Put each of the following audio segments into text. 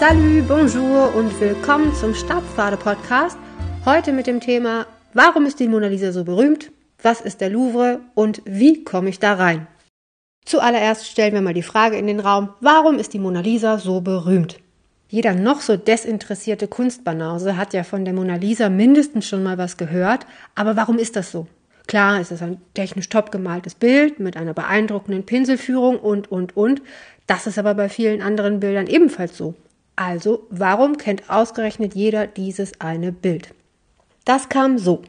Salut, bonjour und willkommen zum Stabpfade-Podcast. Heute mit dem Thema, warum ist die Mona Lisa so berühmt? Was ist der Louvre und wie komme ich da rein? Zuallererst stellen wir mal die Frage in den Raum, warum ist die Mona Lisa so berühmt? Jeder noch so desinteressierte Kunstbanause hat ja von der Mona Lisa mindestens schon mal was gehört, aber warum ist das so? Klar, es ist ein technisch top gemaltes Bild mit einer beeindruckenden Pinselführung und, und, und. Das ist aber bei vielen anderen Bildern ebenfalls so. Also, warum kennt ausgerechnet jeder dieses eine Bild? Das kam so.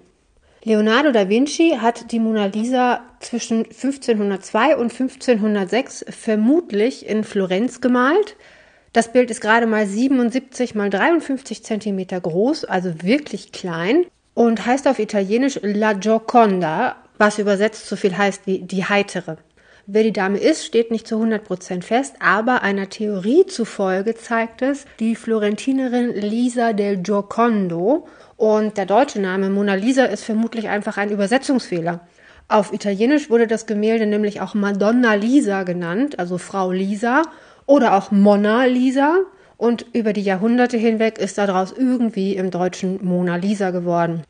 Leonardo da Vinci hat die Mona Lisa zwischen 1502 und 1506 vermutlich in Florenz gemalt. Das Bild ist gerade mal 77 mal 53 Zentimeter groß, also wirklich klein und heißt auf Italienisch La Gioconda, was übersetzt so viel heißt wie die heitere. Wer die Dame ist, steht nicht zu 100% fest, aber einer Theorie zufolge zeigt es die Florentinerin Lisa del Giocondo und der deutsche Name Mona Lisa ist vermutlich einfach ein Übersetzungsfehler. Auf Italienisch wurde das Gemälde nämlich auch Madonna Lisa genannt, also Frau Lisa oder auch Mona Lisa und über die Jahrhunderte hinweg ist daraus irgendwie im Deutschen Mona Lisa geworden.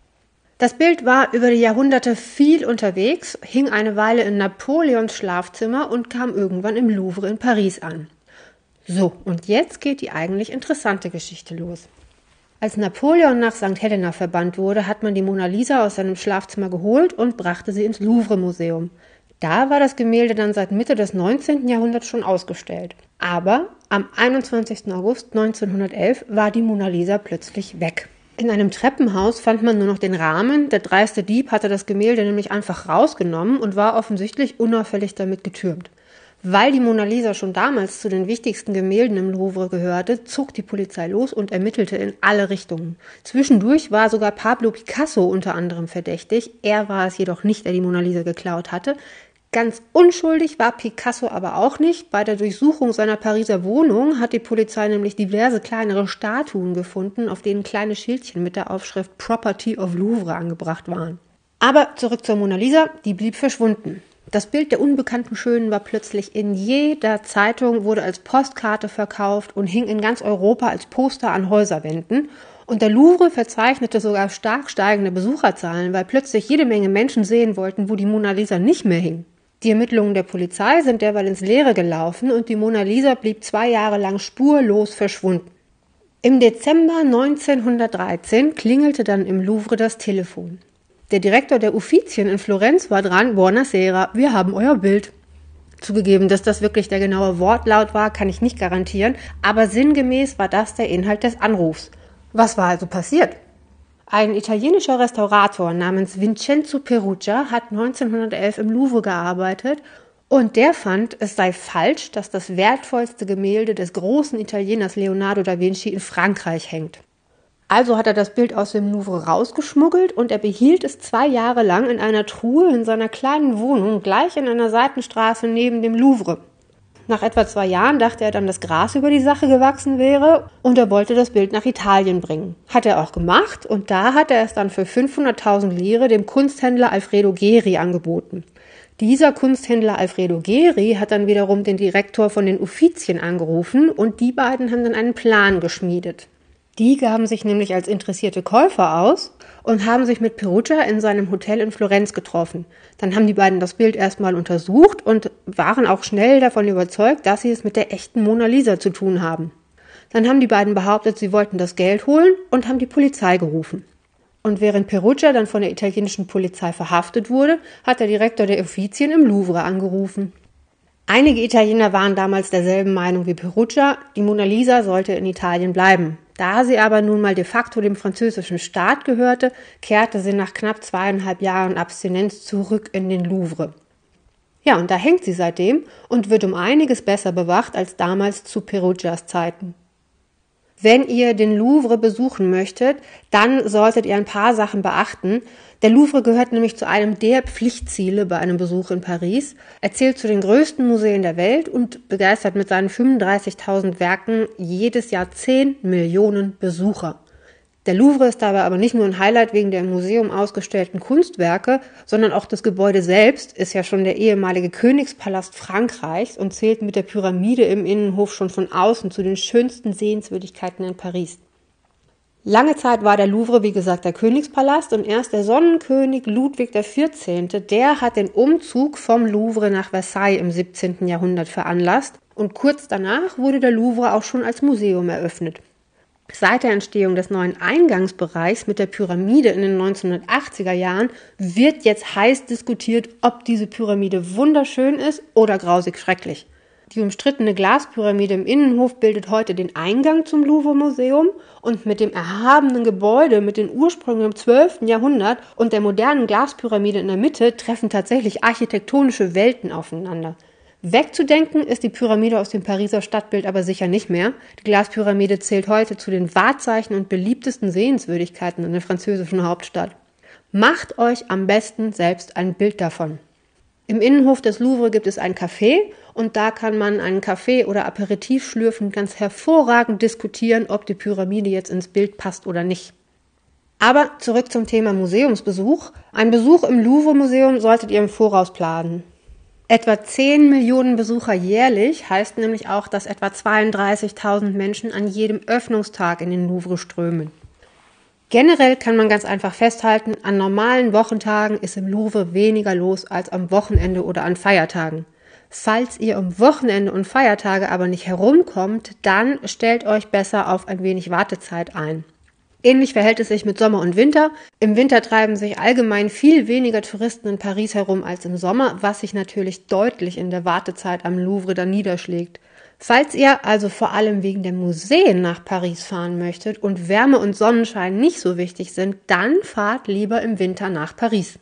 Das Bild war über die Jahrhunderte viel unterwegs, hing eine Weile in Napoleons Schlafzimmer und kam irgendwann im Louvre in Paris an. So, und jetzt geht die eigentlich interessante Geschichte los. Als Napoleon nach St. Helena verbannt wurde, hat man die Mona Lisa aus seinem Schlafzimmer geholt und brachte sie ins Louvre Museum. Da war das Gemälde dann seit Mitte des 19. Jahrhunderts schon ausgestellt. Aber am 21. August 1911 war die Mona Lisa plötzlich weg. In einem Treppenhaus fand man nur noch den Rahmen. Der dreiste Dieb hatte das Gemälde nämlich einfach rausgenommen und war offensichtlich unauffällig damit getürmt. Weil die Mona Lisa schon damals zu den wichtigsten Gemälden im Louvre gehörte, zog die Polizei los und ermittelte in alle Richtungen. Zwischendurch war sogar Pablo Picasso unter anderem verdächtig. Er war es jedoch nicht, der die Mona Lisa geklaut hatte. Ganz unschuldig war Picasso aber auch nicht. Bei der Durchsuchung seiner Pariser Wohnung hat die Polizei nämlich diverse kleinere Statuen gefunden, auf denen kleine Schildchen mit der Aufschrift Property of Louvre angebracht waren. Aber zurück zur Mona Lisa, die blieb verschwunden. Das Bild der unbekannten Schönen war plötzlich in jeder Zeitung, wurde als Postkarte verkauft und hing in ganz Europa als Poster an Häuserwänden. Und der Louvre verzeichnete sogar stark steigende Besucherzahlen, weil plötzlich jede Menge Menschen sehen wollten, wo die Mona Lisa nicht mehr hing. Die Ermittlungen der Polizei sind derweil ins Leere gelaufen und die Mona Lisa blieb zwei Jahre lang spurlos verschwunden. Im Dezember 1913 klingelte dann im Louvre das Telefon. Der Direktor der Uffizien in Florenz war dran, Buonasera, wir haben euer Bild. Zugegeben, dass das wirklich der genaue Wortlaut war, kann ich nicht garantieren, aber sinngemäß war das der Inhalt des Anrufs. Was war also passiert? Ein italienischer Restaurator namens Vincenzo Perugia hat 1911 im Louvre gearbeitet und der fand, es sei falsch, dass das wertvollste Gemälde des großen Italieners Leonardo da Vinci in Frankreich hängt. Also hat er das Bild aus dem Louvre rausgeschmuggelt und er behielt es zwei Jahre lang in einer Truhe in seiner kleinen Wohnung gleich in einer Seitenstraße neben dem Louvre. Nach etwa zwei Jahren dachte er dann, dass Gras über die Sache gewachsen wäre und er wollte das Bild nach Italien bringen. Hat er auch gemacht und da hat er es dann für 500.000 Lire dem Kunsthändler Alfredo Geri angeboten. Dieser Kunsthändler Alfredo Geri hat dann wiederum den Direktor von den Uffizien angerufen und die beiden haben dann einen Plan geschmiedet. Die gaben sich nämlich als interessierte Käufer aus und haben sich mit Perugia in seinem Hotel in Florenz getroffen. Dann haben die beiden das Bild erstmal untersucht und waren auch schnell davon überzeugt, dass sie es mit der echten Mona Lisa zu tun haben. Dann haben die beiden behauptet, sie wollten das Geld holen und haben die Polizei gerufen. Und während Perugia dann von der italienischen Polizei verhaftet wurde, hat der Direktor der Offizien im Louvre angerufen. Einige Italiener waren damals derselben Meinung wie Perugia, die Mona Lisa sollte in Italien bleiben. Da sie aber nun mal de facto dem französischen Staat gehörte, kehrte sie nach knapp zweieinhalb Jahren Abstinenz zurück in den Louvre. Ja, und da hängt sie seitdem und wird um einiges besser bewacht als damals zu Perugias Zeiten. Wenn ihr den Louvre besuchen möchtet, dann solltet ihr ein paar Sachen beachten. Der Louvre gehört nämlich zu einem der Pflichtziele bei einem Besuch in Paris. Er zählt zu den größten Museen der Welt und begeistert mit seinen 35.000 Werken jedes Jahr 10 Millionen Besucher. Der Louvre ist dabei aber nicht nur ein Highlight wegen der im Museum ausgestellten Kunstwerke, sondern auch das Gebäude selbst ist ja schon der ehemalige Königspalast Frankreichs und zählt mit der Pyramide im Innenhof schon von außen zu den schönsten Sehenswürdigkeiten in Paris. Lange Zeit war der Louvre, wie gesagt, der Königspalast und erst der Sonnenkönig Ludwig XIV., der hat den Umzug vom Louvre nach Versailles im 17. Jahrhundert veranlasst und kurz danach wurde der Louvre auch schon als Museum eröffnet. Seit der Entstehung des neuen Eingangsbereichs mit der Pyramide in den 1980er Jahren wird jetzt heiß diskutiert, ob diese Pyramide wunderschön ist oder grausig schrecklich. Die umstrittene Glaspyramide im Innenhof bildet heute den Eingang zum Louvre Museum und mit dem erhabenen Gebäude mit den Ursprüngen im 12. Jahrhundert und der modernen Glaspyramide in der Mitte treffen tatsächlich architektonische Welten aufeinander. Wegzudenken ist die Pyramide aus dem Pariser Stadtbild aber sicher nicht mehr. Die Glaspyramide zählt heute zu den Wahrzeichen und beliebtesten Sehenswürdigkeiten in der französischen Hauptstadt. Macht euch am besten selbst ein Bild davon. Im Innenhof des Louvre gibt es ein Café und da kann man einen Kaffee oder Aperitif schlürfen ganz hervorragend diskutieren, ob die Pyramide jetzt ins Bild passt oder nicht. Aber zurück zum Thema Museumsbesuch. Ein Besuch im Louvre Museum solltet ihr im Voraus planen. Etwa 10 Millionen Besucher jährlich heißt nämlich auch, dass etwa 32.000 Menschen an jedem Öffnungstag in den Louvre strömen. Generell kann man ganz einfach festhalten, an normalen Wochentagen ist im Louvre weniger los als am Wochenende oder an Feiertagen. Falls ihr um Wochenende und Feiertage aber nicht herumkommt, dann stellt euch besser auf ein wenig Wartezeit ein. Ähnlich verhält es sich mit Sommer und Winter. Im Winter treiben sich allgemein viel weniger Touristen in Paris herum als im Sommer, was sich natürlich deutlich in der Wartezeit am Louvre dann niederschlägt. Falls ihr also vor allem wegen der Museen nach Paris fahren möchtet und Wärme und Sonnenschein nicht so wichtig sind, dann fahrt lieber im Winter nach Paris.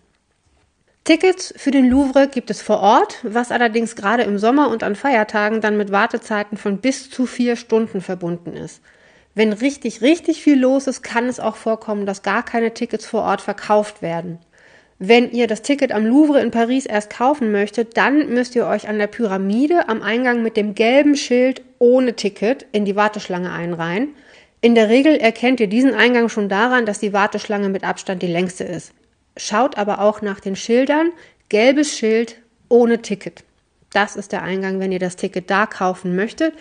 Tickets für den Louvre gibt es vor Ort, was allerdings gerade im Sommer und an Feiertagen dann mit Wartezeiten von bis zu vier Stunden verbunden ist. Wenn richtig, richtig viel los ist, kann es auch vorkommen, dass gar keine Tickets vor Ort verkauft werden. Wenn ihr das Ticket am Louvre in Paris erst kaufen möchtet, dann müsst ihr euch an der Pyramide am Eingang mit dem gelben Schild ohne Ticket in die Warteschlange einreihen. In der Regel erkennt ihr diesen Eingang schon daran, dass die Warteschlange mit Abstand die längste ist. Schaut aber auch nach den Schildern. Gelbes Schild ohne Ticket. Das ist der Eingang, wenn ihr das Ticket da kaufen möchtet.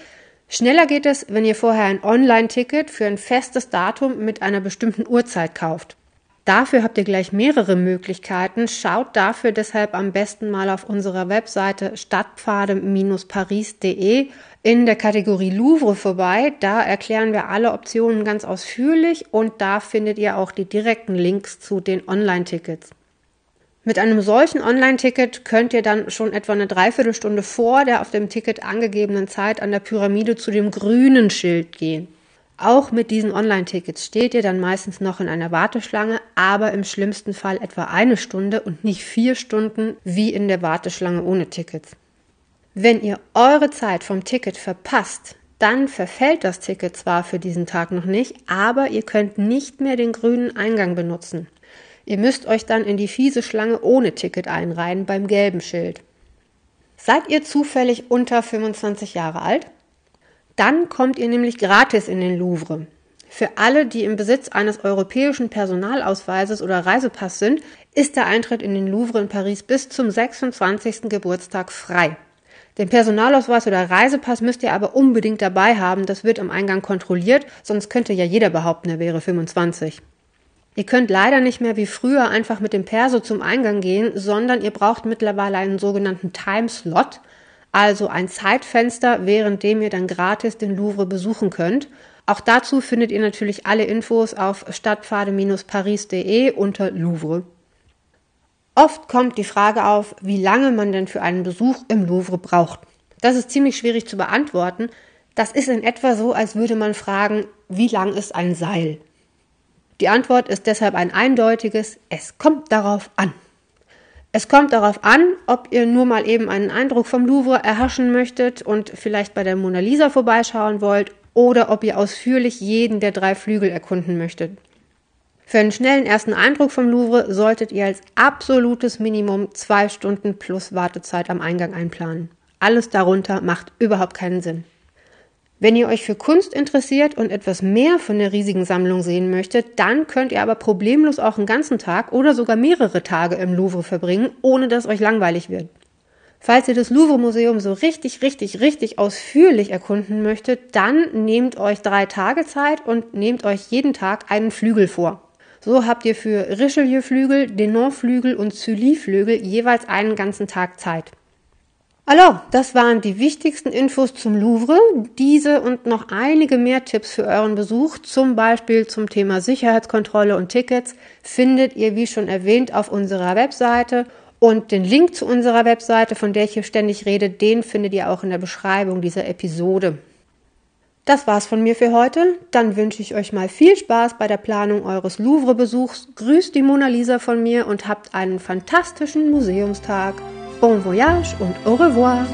Schneller geht es, wenn ihr vorher ein Online-Ticket für ein festes Datum mit einer bestimmten Uhrzeit kauft. Dafür habt ihr gleich mehrere Möglichkeiten. Schaut dafür deshalb am besten mal auf unserer Webseite stadtpfade-paris.de in der Kategorie Louvre vorbei. Da erklären wir alle Optionen ganz ausführlich und da findet ihr auch die direkten Links zu den Online-Tickets. Mit einem solchen Online-Ticket könnt ihr dann schon etwa eine Dreiviertelstunde vor der auf dem Ticket angegebenen Zeit an der Pyramide zu dem grünen Schild gehen. Auch mit diesen Online-Tickets steht ihr dann meistens noch in einer Warteschlange, aber im schlimmsten Fall etwa eine Stunde und nicht vier Stunden wie in der Warteschlange ohne Tickets. Wenn ihr eure Zeit vom Ticket verpasst, dann verfällt das Ticket zwar für diesen Tag noch nicht, aber ihr könnt nicht mehr den grünen Eingang benutzen. Ihr müsst euch dann in die fiese Schlange ohne Ticket einreihen beim gelben Schild. Seid ihr zufällig unter 25 Jahre alt? Dann kommt ihr nämlich gratis in den Louvre. Für alle, die im Besitz eines europäischen Personalausweises oder Reisepass sind, ist der Eintritt in den Louvre in Paris bis zum 26. Geburtstag frei. Den Personalausweis oder Reisepass müsst ihr aber unbedingt dabei haben, das wird am Eingang kontrolliert, sonst könnte ja jeder behaupten, er wäre 25. Ihr könnt leider nicht mehr wie früher einfach mit dem Perso zum Eingang gehen, sondern ihr braucht mittlerweile einen sogenannten Timeslot, also ein Zeitfenster, während dem ihr dann gratis den Louvre besuchen könnt. Auch dazu findet ihr natürlich alle Infos auf stadtpfade-paris.de unter Louvre. Oft kommt die Frage auf, wie lange man denn für einen Besuch im Louvre braucht. Das ist ziemlich schwierig zu beantworten. Das ist in etwa so, als würde man fragen, wie lang ist ein Seil? Die Antwort ist deshalb ein eindeutiges, es kommt darauf an. Es kommt darauf an, ob ihr nur mal eben einen Eindruck vom Louvre erhaschen möchtet und vielleicht bei der Mona Lisa vorbeischauen wollt oder ob ihr ausführlich jeden der drei Flügel erkunden möchtet. Für einen schnellen ersten Eindruck vom Louvre solltet ihr als absolutes Minimum zwei Stunden plus Wartezeit am Eingang einplanen. Alles darunter macht überhaupt keinen Sinn. Wenn ihr euch für Kunst interessiert und etwas mehr von der riesigen Sammlung sehen möchtet, dann könnt ihr aber problemlos auch einen ganzen Tag oder sogar mehrere Tage im Louvre verbringen, ohne dass euch langweilig wird. Falls ihr das Louvre-Museum so richtig, richtig, richtig ausführlich erkunden möchtet, dann nehmt euch drei Tage Zeit und nehmt euch jeden Tag einen Flügel vor. So habt ihr für Richelieu-Flügel, Denon-Flügel und Sully-Flügel jeweils einen ganzen Tag Zeit. Alors, das waren die wichtigsten Infos zum Louvre. Diese und noch einige mehr Tipps für euren Besuch, zum Beispiel zum Thema Sicherheitskontrolle und Tickets, findet ihr, wie schon erwähnt, auf unserer Webseite. Und den Link zu unserer Webseite, von der ich hier ständig rede, den findet ihr auch in der Beschreibung dieser Episode. Das war's von mir für heute. Dann wünsche ich euch mal viel Spaß bei der Planung eures Louvre-Besuchs. Grüßt die Mona Lisa von mir und habt einen fantastischen Museumstag. Bon voyage und au revoir!